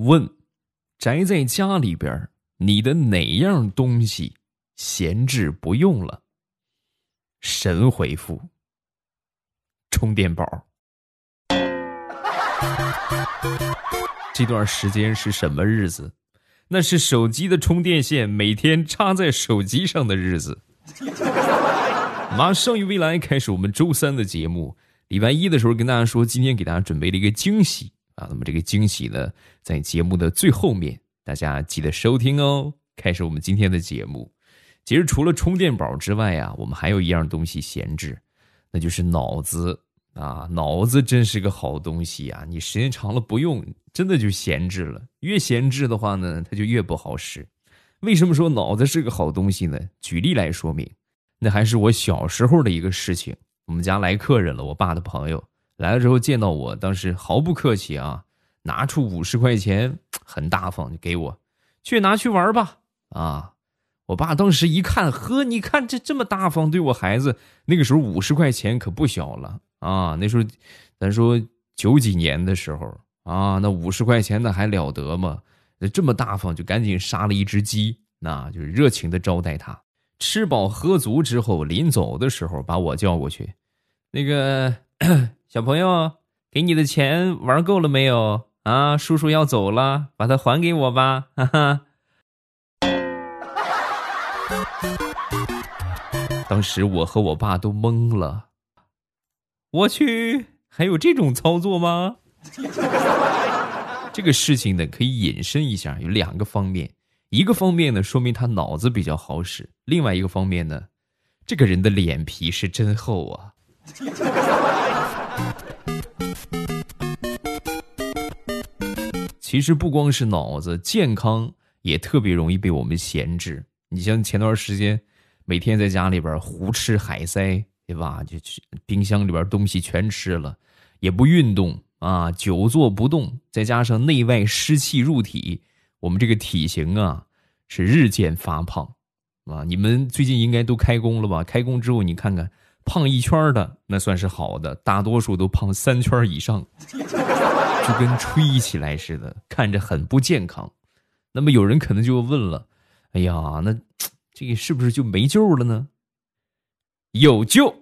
问：宅在家里边，你的哪样东西闲置不用了？神回复：充电宝。这段时间是什么日子？那是手机的充电线每天插在手机上的日子。马上与未来开始我们周三的节目。礼拜一的时候跟大家说，今天给大家准备了一个惊喜啊。那么这个惊喜呢，在节目的最后面，大家记得收听哦。开始我们今天的节目。其实除了充电宝之外啊，我们还有一样东西闲置，那就是脑子。啊，脑子真是个好东西啊！你时间长了不用，真的就闲置了。越闲置的话呢，它就越不好使。为什么说脑子是个好东西呢？举例来说明，那还是我小时候的一个事情。我们家来客人了，我爸的朋友来了之后见到我，当时毫不客气啊，拿出五十块钱，很大方就给我，去拿去玩吧。啊，我爸当时一看，呵，你看这这么大方对我孩子，那个时候五十块钱可不小了。啊，那时候，咱说九几年的时候啊，那五十块钱那还了得吗？那这么大方，就赶紧杀了一只鸡，那就是热情的招待他。吃饱喝足之后，临走的时候把我叫过去，那个小朋友，给你的钱玩够了没有？啊，叔叔要走了，把它还给我吧，哈哈。当时我和我爸都懵了。我去，还有这种操作吗？这个事情呢，可以引申一下，有两个方面。一个方面呢，说明他脑子比较好使；另外一个方面呢，这个人的脸皮是真厚啊。其实不光是脑子健康，也特别容易被我们闲置。你像前段时间，每天在家里边胡吃海塞。对吧？就去冰箱里边东西全吃了，也不运动啊，久坐不动，再加上内外湿气入体，我们这个体型啊是日渐发胖啊。你们最近应该都开工了吧？开工之后你看看，胖一圈的那算是好的，大多数都胖三圈以上，就跟吹起来似的，看着很不健康。那么有人可能就问了：哎呀，那这个是不是就没救了呢？有救，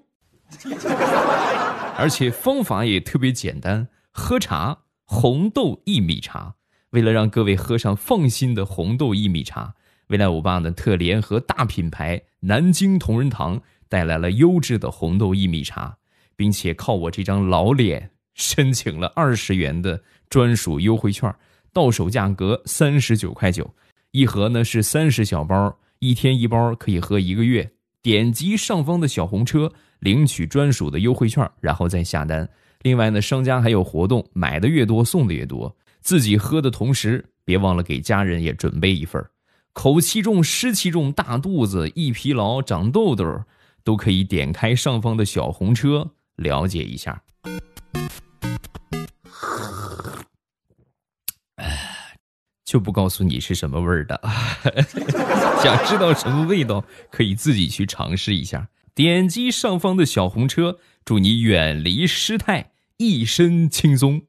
而且方法也特别简单，喝茶红豆薏米茶。为了让各位喝上放心的红豆薏米茶，未来我爸呢特联合大品牌南京同仁堂带来了优质的红豆薏米茶，并且靠我这张老脸申请了二十元的专属优惠券，到手价格三十九块九，一盒呢是三十小包，一天一包可以喝一个月。点击上方的小红车领取专属的优惠券，然后再下单。另外呢，商家还有活动，买的越多送的越多。自己喝的同时，别忘了给家人也准备一份口气重、湿气重、大肚子、易疲劳、长痘痘，都可以点开上方的小红车了解一下。就不告诉你是什么味儿的，想知道什么味道，可以自己去尝试一下。点击上方的小红车，祝你远离失态，一身轻松。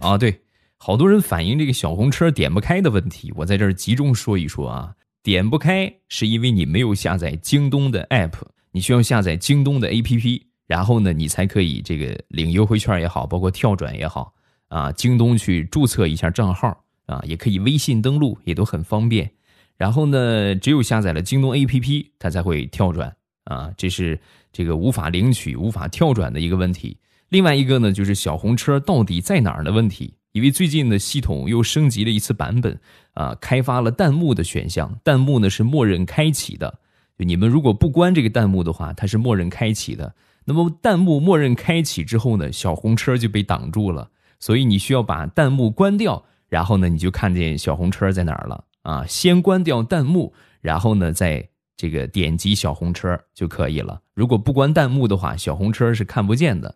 啊，对，好多人反映这个小红车点不开的问题，我在这儿集中说一说啊。点不开是因为你没有下载京东的 app，你需要下载京东的 app，然后呢，你才可以这个领优惠券也好，包括跳转也好。啊，京东去注册一下账号啊，也可以微信登录，也都很方便。然后呢，只有下载了京东 APP，它才会跳转啊，这是这个无法领取、无法跳转的一个问题。另外一个呢，就是小红车到底在哪儿的问题。因为最近的系统又升级了一次版本啊，开发了弹幕的选项，弹幕呢是默认开启的。就你们如果不关这个弹幕的话，它是默认开启的。那么弹幕默认开启之后呢，小红车就被挡住了。所以你需要把弹幕关掉，然后呢，你就看见小红车在哪了啊？先关掉弹幕，然后呢，再这个点击小红车就可以了。如果不关弹幕的话，小红车是看不见的。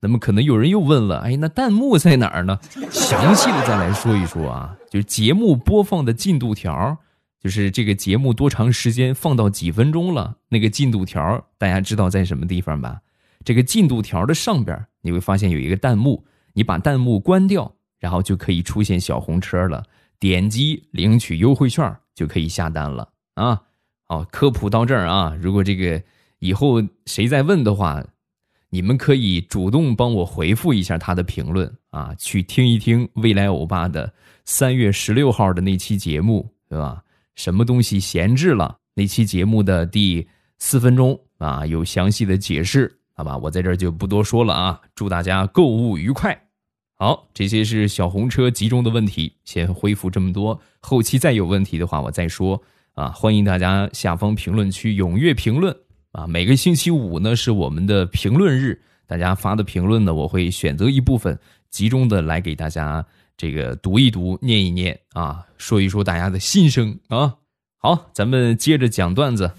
那么可能有人又问了，哎，那弹幕在哪儿呢？详细的再来说一说啊，就是节目播放的进度条，就是这个节目多长时间放到几分钟了，那个进度条大家知道在什么地方吧？这个进度条的上边你会发现有一个弹幕。你把弹幕关掉，然后就可以出现小红车了，点击领取优惠券就可以下单了啊！好，科普到这儿啊，如果这个以后谁再问的话，你们可以主动帮我回复一下他的评论啊，去听一听未来欧巴的三月十六号的那期节目，对吧？什么东西闲置了？那期节目的第四分钟啊，有详细的解释，好吧？我在这就不多说了啊。祝大家购物愉快。好，这些是小红车集中的问题，先恢复这么多，后期再有问题的话我再说啊。欢迎大家下方评论区踊跃评论啊。每个星期五呢是我们的评论日，大家发的评论呢，我会选择一部分集中的来给大家这个读一读、念一念啊，说一说大家的心声啊。好，咱们接着讲段子。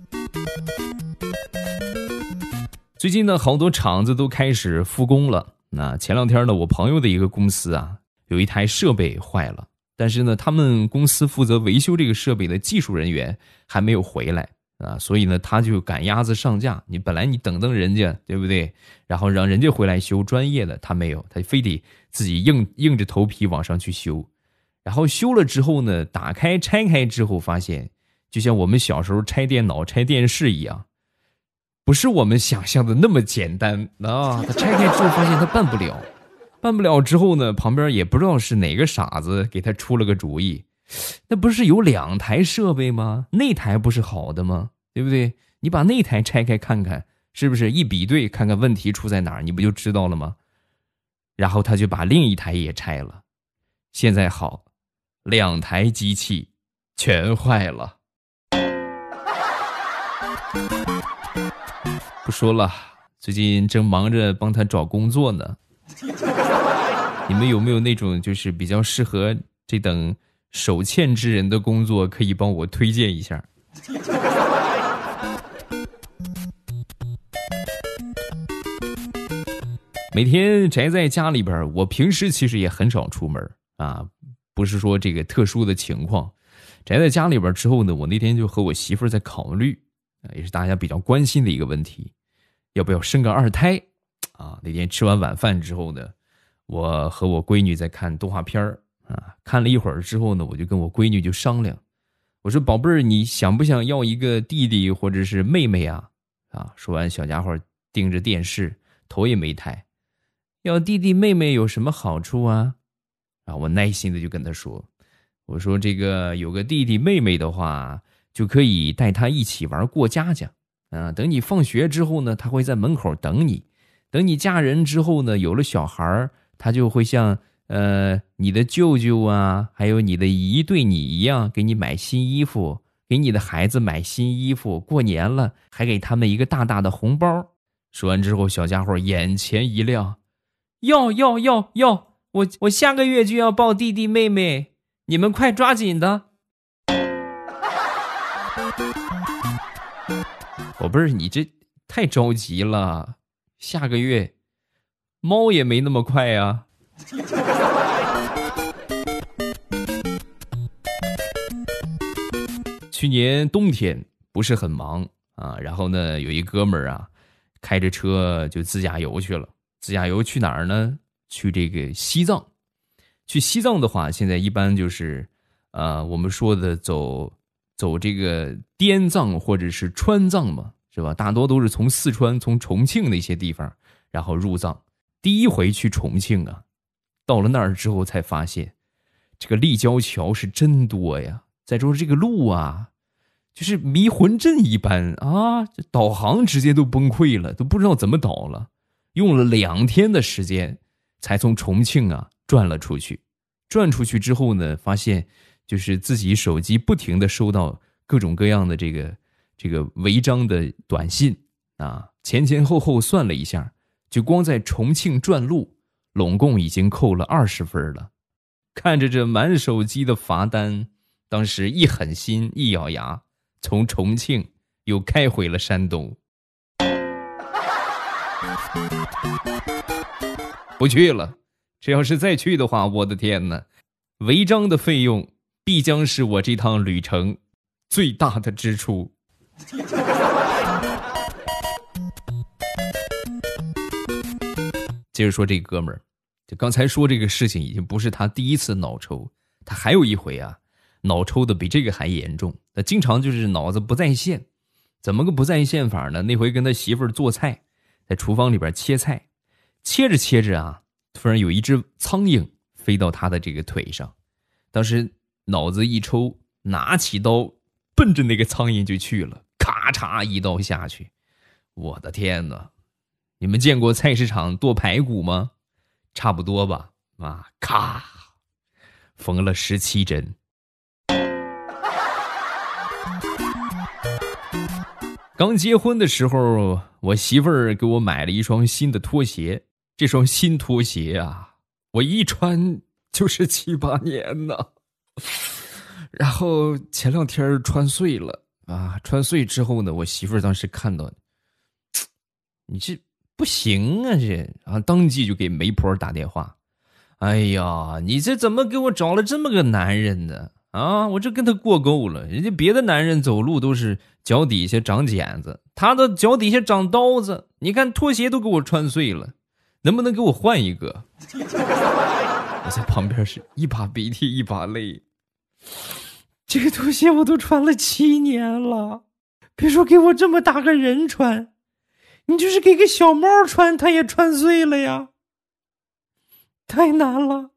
最近呢，好多厂子都开始复工了。那前两天呢，我朋友的一个公司啊，有一台设备坏了，但是呢，他们公司负责维修这个设备的技术人员还没有回来啊，所以呢，他就赶鸭子上架。你本来你等等人家，对不对？然后让人家回来修专业的，他没有，他非得自己硬硬着头皮往上去修。然后修了之后呢，打开拆开之后发现。就像我们小时候拆电脑、拆电视一样，不是我们想象的那么简单啊！他拆开之后发现他办不了，办不了之后呢，旁边也不知道是哪个傻子给他出了个主意，那不是有两台设备吗？那台不是好的吗？对不对？你把那台拆开看看，是不是一比对，看看问题出在哪儿，你不就知道了吗？然后他就把另一台也拆了，现在好，两台机器全坏了。不说了，最近正忙着帮他找工作呢。你们有没有那种就是比较适合这等手欠之人的工作，可以帮我推荐一下？每天宅在家里边，我平时其实也很少出门啊，不是说这个特殊的情况。宅在家里边之后呢，我那天就和我媳妇在考虑，也是大家比较关心的一个问题。要不要生个二胎？啊，那天吃完晚饭之后呢，我和我闺女在看动画片啊，看了一会儿之后呢，我就跟我闺女就商量，我说：“宝贝儿，你想不想要一个弟弟或者是妹妹啊？”啊，说完，小家伙盯着电视，头也没抬。要弟弟妹妹有什么好处啊？啊，我耐心的就跟他说：“我说这个有个弟弟妹妹的话，就可以带他一起玩过家家。”啊，等你放学之后呢，他会在门口等你；等你嫁人之后呢，有了小孩儿，他就会像呃你的舅舅啊，还有你的姨对你一样，给你买新衣服，给你的孩子买新衣服。过年了，还给他们一个大大的红包。说完之后，小家伙眼前一亮，要要要要！我我下个月就要抱弟弟妹妹，你们快抓紧的。宝贝儿，你这太着急了，下个月猫也没那么快呀。去年冬天不是很忙啊，然后呢，有一哥们儿啊，开着车就自驾游去了。自驾游去哪儿呢？去这个西藏。去西藏的话，现在一般就是，呃，我们说的走。走这个滇藏或者是川藏嘛，是吧？大多都是从四川、从重庆那些地方，然后入藏。第一回去重庆啊，到了那儿之后才发现，这个立交桥是真多呀。再说这个路啊，就是迷魂阵一般啊，这导航直接都崩溃了，都不知道怎么导了。用了两天的时间，才从重庆啊转了出去。转出去之后呢，发现。就是自己手机不停的收到各种各样的这个这个违章的短信啊，前前后后算了一下，就光在重庆转路，拢共已经扣了二十分了。看着这满手机的罚单，当时一狠心，一咬牙，从重庆又开回了山东，不去了。这要是再去的话，我的天哪，违章的费用。必将是我这趟旅程最大的支出。接着说这哥们儿，就刚才说这个事情已经不是他第一次脑抽，他还有一回啊，脑抽的比这个还严重。他经常就是脑子不在线，怎么个不在线法呢？那回跟他媳妇儿做菜，在厨房里边切菜，切着切着啊，突然有一只苍蝇飞到他的这个腿上，当时脑子一抽，拿起刀奔着那个苍蝇就去了，咔嚓一刀下去，我的天哪！你们见过菜市场剁排骨吗？差不多吧。啊，咔，缝了十七针。刚结婚的时候，我媳妇儿给我买了一双新的拖鞋。这双新拖鞋啊，我一穿就是七八年呢。然后前两天穿碎了啊，穿碎之后呢，我媳妇儿当时看到，你这。不行啊，这啊，当即就给媒婆打电话。哎呀，你这怎么给我找了这么个男人呢？啊，我这跟他过够了。人家别的男人走路都是脚底下长茧子，他的脚底下长刀子。你看拖鞋都给我穿碎了，能不能给我换一个？我在旁边是一把鼻涕一把泪。这个拖鞋我都穿了七年了，别说给我这么大个人穿。你就是给个小猫穿，它也穿碎了呀，太难了。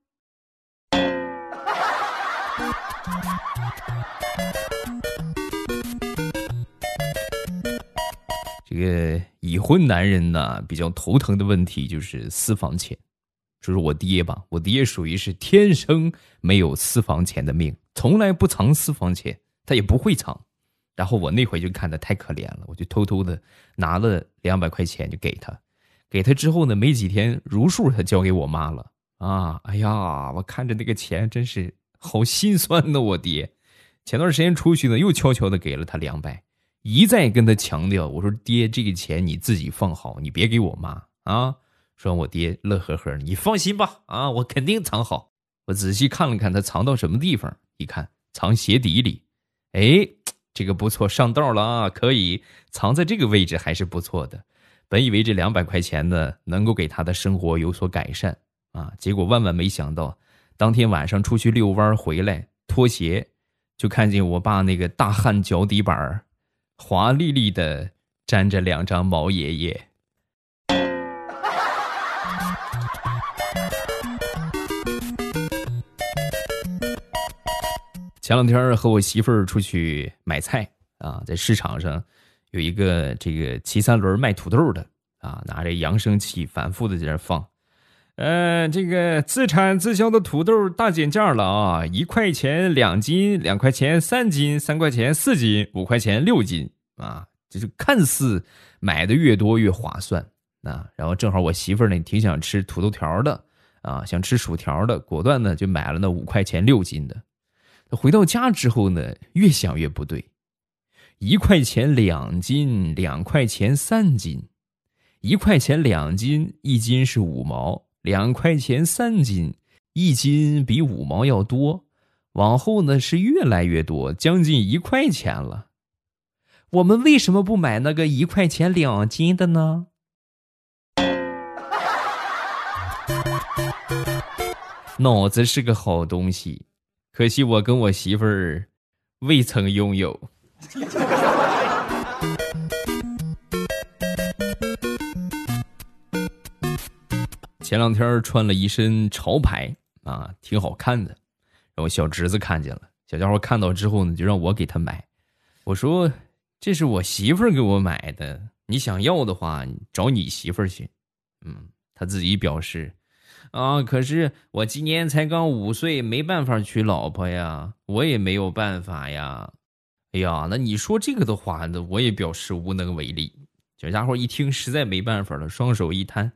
个已婚男人呢，比较头疼的问题就是私房钱。说说我爹吧，我爹属于是天生没有私房钱的命，从来不藏私房钱，他也不会藏。然后我那回就看他太可怜了，我就偷偷的拿了两百块钱就给他，给他之后呢，没几天如数他交给我妈了啊！哎呀，我看着那个钱真是好心酸呢。我爹前段时间出去呢，又悄悄的给了他两百，一再跟他强调，我说爹，这个钱你自己放好，你别给我妈啊。说我爹乐呵呵，你放心吧，啊，我肯定藏好。我仔细看了看他藏到什么地方，一看藏鞋底里，哎。这个不错，上道了啊！可以藏在这个位置还是不错的。本以为这两百块钱呢，能够给他的生活有所改善啊，结果万万没想到，当天晚上出去遛弯回来，脱鞋就看见我爸那个大汗脚底板华丽丽的粘着两张毛爷爷。前两天和我媳妇儿出去买菜啊，在市场上有一个这个骑三轮卖土豆的啊，拿着扬声器反复的在那放，呃，这个自产自销的土豆大减价了啊，一块钱两斤，两块钱三斤，三块钱四斤，五块钱六斤啊，就是看似买的越多越划算啊。然后正好我媳妇呢挺想吃土豆条的啊，想吃薯条的，果断呢就买了那五块钱六斤的。回到家之后呢，越想越不对，一块钱两斤，两块钱三斤，一块钱两斤，一斤是五毛，两块钱三斤，一斤比五毛要多，往后呢是越来越多，将近一块钱了。我们为什么不买那个一块钱两斤的呢？脑子是个好东西。可惜我跟我媳妇儿未曾拥有。前两天穿了一身潮牌啊，挺好看的。然后小侄子看见了，小家伙看到之后呢，就让我给他买。我说：“这是我媳妇儿给我买的，你想要的话，找你媳妇儿去。”嗯，他自己表示。啊！可是我今年才刚五岁，没办法娶老婆呀，我也没有办法呀。哎呀，那你说这个的话，那我也表示无能为力。小家伙一听，实在没办法了，双手一摊，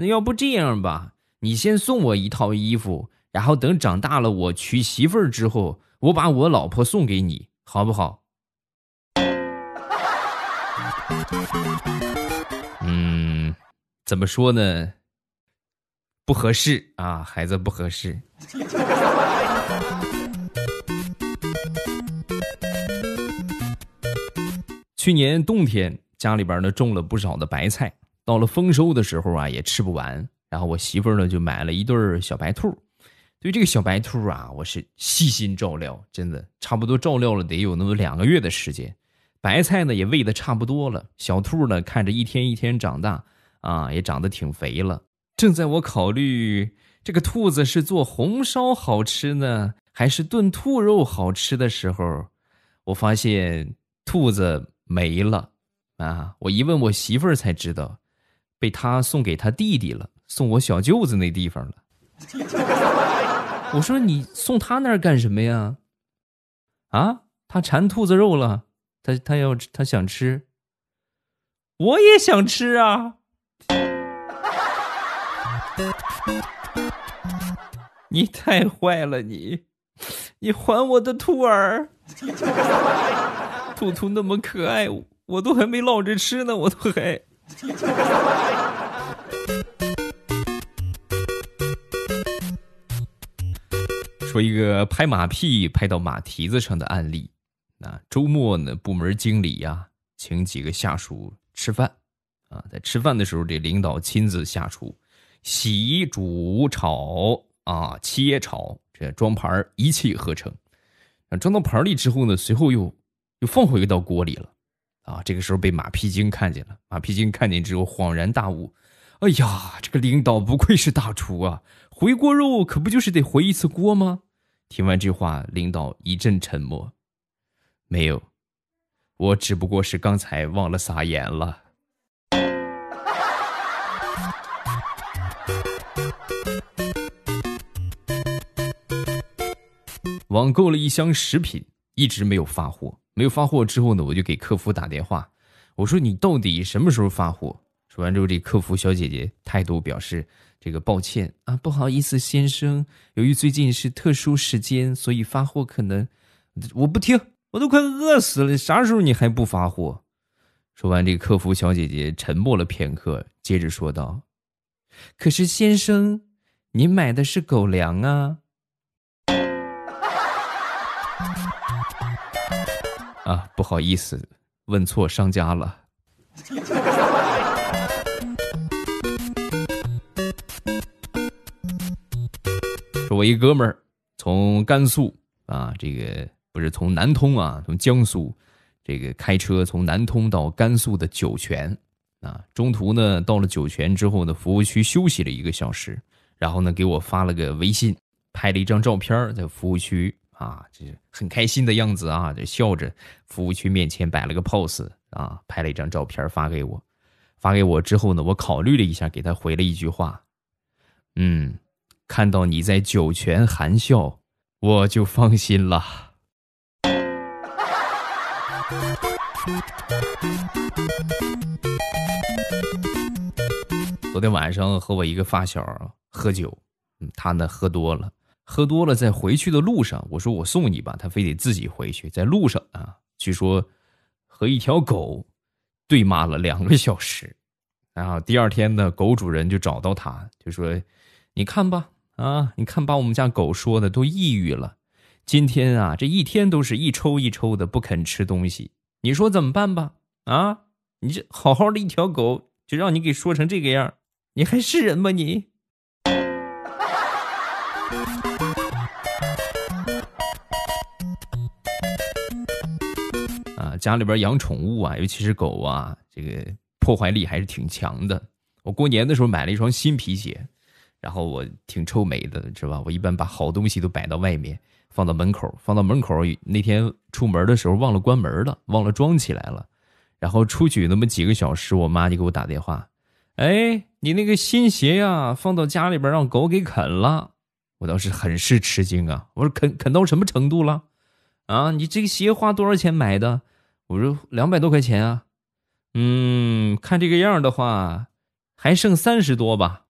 那要不这样吧，你先送我一套衣服，然后等长大了我娶媳妇儿之后，我把我老婆送给你，好不好？嗯，怎么说呢？不合适啊，孩子不合适。去年冬天家里边呢种了不少的白菜，到了丰收的时候啊也吃不完，然后我媳妇儿呢就买了一对小白兔。对这个小白兔啊，我是细心照料，真的差不多照料了得有那么两个月的时间。白菜呢也喂的差不多了，小兔呢看着一天一天长大啊，也长得挺肥了。正在我考虑这个兔子是做红烧好吃呢，还是炖兔肉好吃的时候，我发现兔子没了啊！我一问我媳妇儿才知道，被他送给他弟弟了，送我小舅子那地方了。我说你送他那儿干什么呀？啊，他馋兔子肉了，他他要他想吃，我也想吃啊！你太坏了，你，你还我的兔儿！兔兔那么可爱，我都还没捞着吃呢，我都还。说一个拍马屁拍到马蹄子上的案例。那周末呢，部门经理呀，请几个下属吃饭，啊，在吃饭的时候，这领导亲自下厨，洗、煮、炒啊，切、炒，这装盘一气呵成。装到盘里之后呢，随后又又放回到锅里了。啊，这个时候被马屁精看见了，马屁精看见之后恍然大悟：哎呀，这个领导不愧是大厨啊！回锅肉可不就是得回一次锅吗？听完这话，领导一阵沉默。没有，我只不过是刚才忘了撒盐了。网购了一箱食品，一直没有发货。没有发货之后呢，我就给客服打电话，我说你到底什么时候发货？说完之后，这客服小姐姐态度表示。这个抱歉啊，不好意思，先生，由于最近是特殊时间，所以发货可能……我不听，我都快饿死了，啥时候你还不发货？说完，这个客服小姐姐沉默了片刻，接着说道：“可是先生，您买的是狗粮啊！”啊，不好意思，问错商家了。说我一哥们儿从甘肃啊，这个不是从南通啊，从江苏，这个开车从南通到甘肃的酒泉啊，中途呢到了酒泉之后呢，服务区休息了一个小时，然后呢给我发了个微信，拍了一张照片在服务区啊，就是很开心的样子啊，就笑着，服务区面前摆了个 pose 啊，拍了一张照片发给我，发给我之后呢，我考虑了一下，给他回了一句话，嗯。看到你在酒泉含笑，我就放心了。昨天晚上和我一个发小喝酒，嗯，他呢喝多了，喝多了在回去的路上，我说我送你吧，他非得自己回去。在路上啊，据说和一条狗对骂了两个小时，然后第二天呢，狗主人就找到他，就说：“你看吧。”啊！你看，把我们家狗说的都抑郁了。今天啊，这一天都是一抽一抽的，不肯吃东西。你说怎么办吧？啊！你这好好的一条狗，就让你给说成这个样，你还是人吗？你？家里边养宠物啊，尤其是狗啊，这个破坏力还是挺强的。我过年的时候买了一双新皮鞋。然后我挺臭美的，是吧？我一般把好东西都摆到外面，放到门口，放到门口。那天出门的时候忘了关门了，忘了装起来了。然后出去那么几个小时，我妈就给我打电话：“哎，你那个新鞋呀，放到家里边让狗给啃了。”我当时很是吃惊啊！我说：“啃啃到什么程度了？啊，你这个鞋花多少钱买的？”我说：“两百多块钱啊。”嗯，看这个样的话，还剩三十多吧。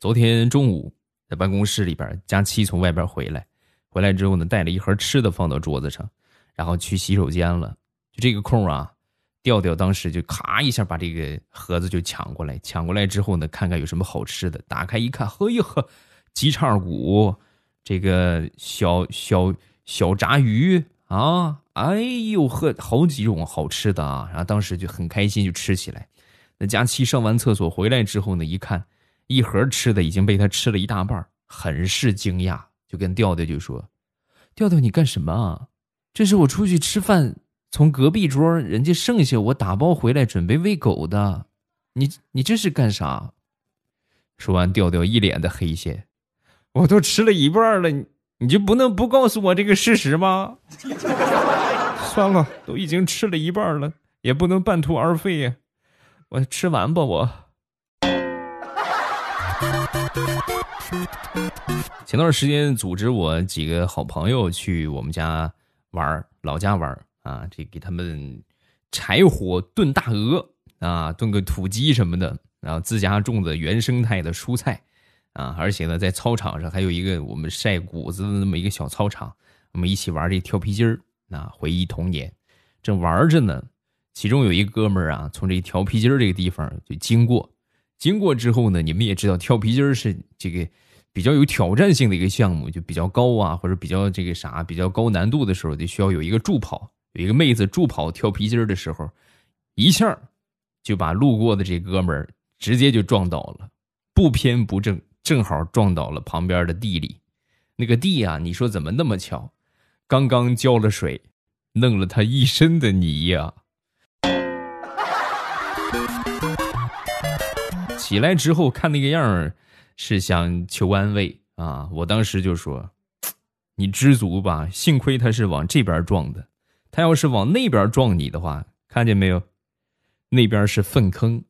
昨天中午在办公室里边，佳期从外边回来，回来之后呢，带了一盒吃的放到桌子上，然后去洗手间了。就这个空啊，调调当时就咔一下把这个盒子就抢过来，抢过来之后呢，看看有什么好吃的，打开一看，嘿呵，鸡叉骨，这个小小小炸鱼啊，哎呦呵，好几种好吃的啊！然后当时就很开心，就吃起来。那佳期上完厕所回来之后呢，一看一盒吃的已经被他吃了一大半，很是惊讶，就跟调调就说：“调调，你干什么啊？这是我出去吃饭，从隔壁桌人家剩下我打包回来准备喂狗的。你你这是干啥？”说完，调调一脸的黑线：“我都吃了一半了，你你就不能不告诉我这个事实吗？” 算了，都已经吃了一半了，也不能半途而废呀。我吃完吧，我。前段时间组织我几个好朋友去我们家玩老家玩啊，这给他们柴火炖大鹅啊，炖个土鸡什么的，然后自家种的原生态的蔬菜啊，而且呢，在操场上还有一个我们晒谷子的那么一个小操场，我们一起玩这跳皮筋儿啊，回忆童年。正玩着呢。其中有一哥们儿啊，从这跳皮筋儿这个地方就经过，经过之后呢，你们也知道跳皮筋儿是这个比较有挑战性的一个项目，就比较高啊，或者比较这个啥比较高难度的时候，就需要有一个助跑，有一个妹子助跑跳皮筋儿的时候，一下就把路过的这哥们儿直接就撞倒了，不偏不正，正好撞倒了旁边的地里，那个地啊，你说怎么那么巧，刚刚浇了水，弄了他一身的泥呀。起来之后看那个样儿，是想求安慰啊！我当时就说：“你知足吧，幸亏他是往这边撞的，他要是往那边撞你的话，看见没有？那边是粪坑。”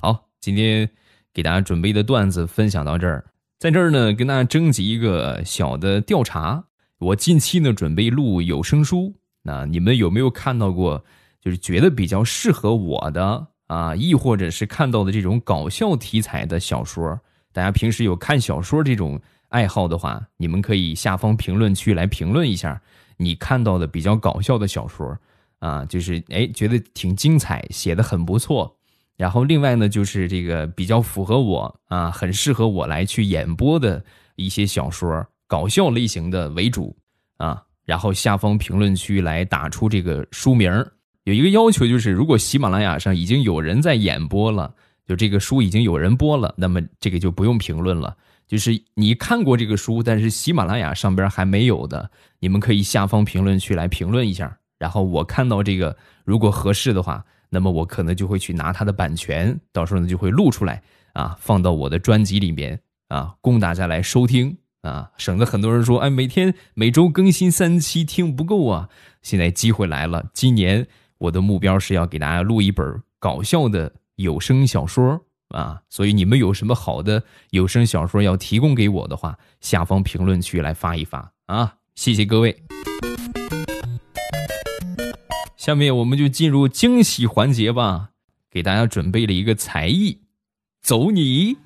好，今天给大家准备的段子分享到这儿，在这儿呢，跟大家征集一个小的调查。我近期呢，准备录有声书。那你们有没有看到过，就是觉得比较适合我的啊，亦或者是看到的这种搞笑题材的小说？大家平时有看小说这种爱好的话，你们可以下方评论区来评论一下你看到的比较搞笑的小说啊，就是哎觉得挺精彩，写的很不错。然后另外呢，就是这个比较符合我啊，很适合我来去演播的一些小说，搞笑类型的为主啊。然后下方评论区来打出这个书名有一个要求就是，如果喜马拉雅上已经有人在演播了，就这个书已经有人播了，那么这个就不用评论了。就是你看过这个书，但是喜马拉雅上边还没有的，你们可以下方评论区来评论一下。然后我看到这个，如果合适的话，那么我可能就会去拿它的版权，到时候呢就会录出来啊，放到我的专辑里面啊，供大家来收听。啊，省得很多人说，哎，每天每周更新三期听不够啊！现在机会来了，今年我的目标是要给大家录一本搞笑的有声小说啊，所以你们有什么好的有声小说要提供给我的话，下方评论区来发一发啊！谢谢各位。下面我们就进入惊喜环节吧，给大家准备了一个才艺，走你。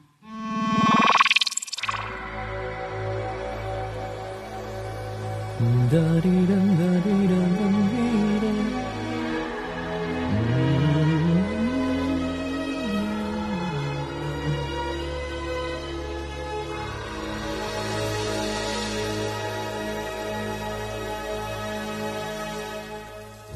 哒滴哒哒滴哒哒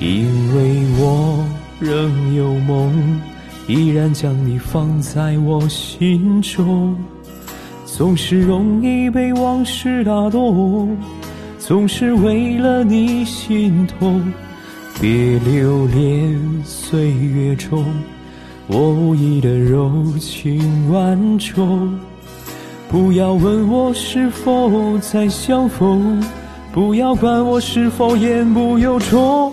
因为我仍有梦，依然将你放在我心中。总是容易被往事打动，总是为了你心痛。别留恋岁月中我无意的柔情万种。不要问我是否再相逢，不要管我是否言不由衷。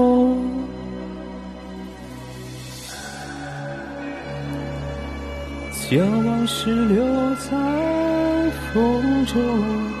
将往事留在风中。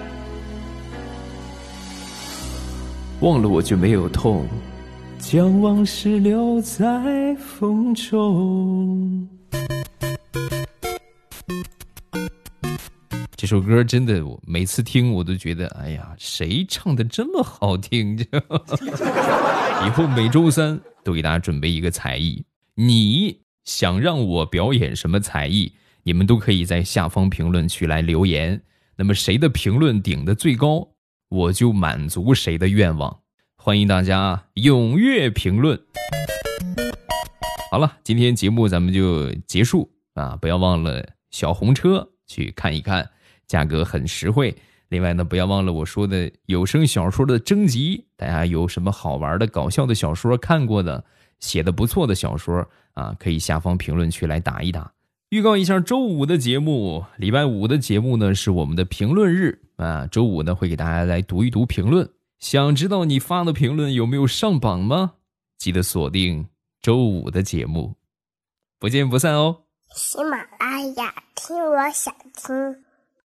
忘了我就没有痛，将往事留在风中。这首歌真的，我每次听我都觉得，哎呀，谁唱的这么好听？以后每周三都给大家准备一个才艺，你想让我表演什么才艺？你们都可以在下方评论区来留言。那么谁的评论顶的最高，我就满足谁的愿望。欢迎大家踊跃评论。好了，今天节目咱们就结束啊！不要忘了小红车去看一看。价格很实惠。另外呢，不要忘了我说的有声小说的征集，大家有什么好玩的、搞笑的小说看过的、写的不错的小说啊，可以下方评论区来打一打。预告一下周五的节目，礼拜五的节目呢是我们的评论日啊，周五呢会给大家来读一读评论。想知道你发的评论有没有上榜吗？记得锁定周五的节目，不见不散哦。喜马拉雅，听我想听。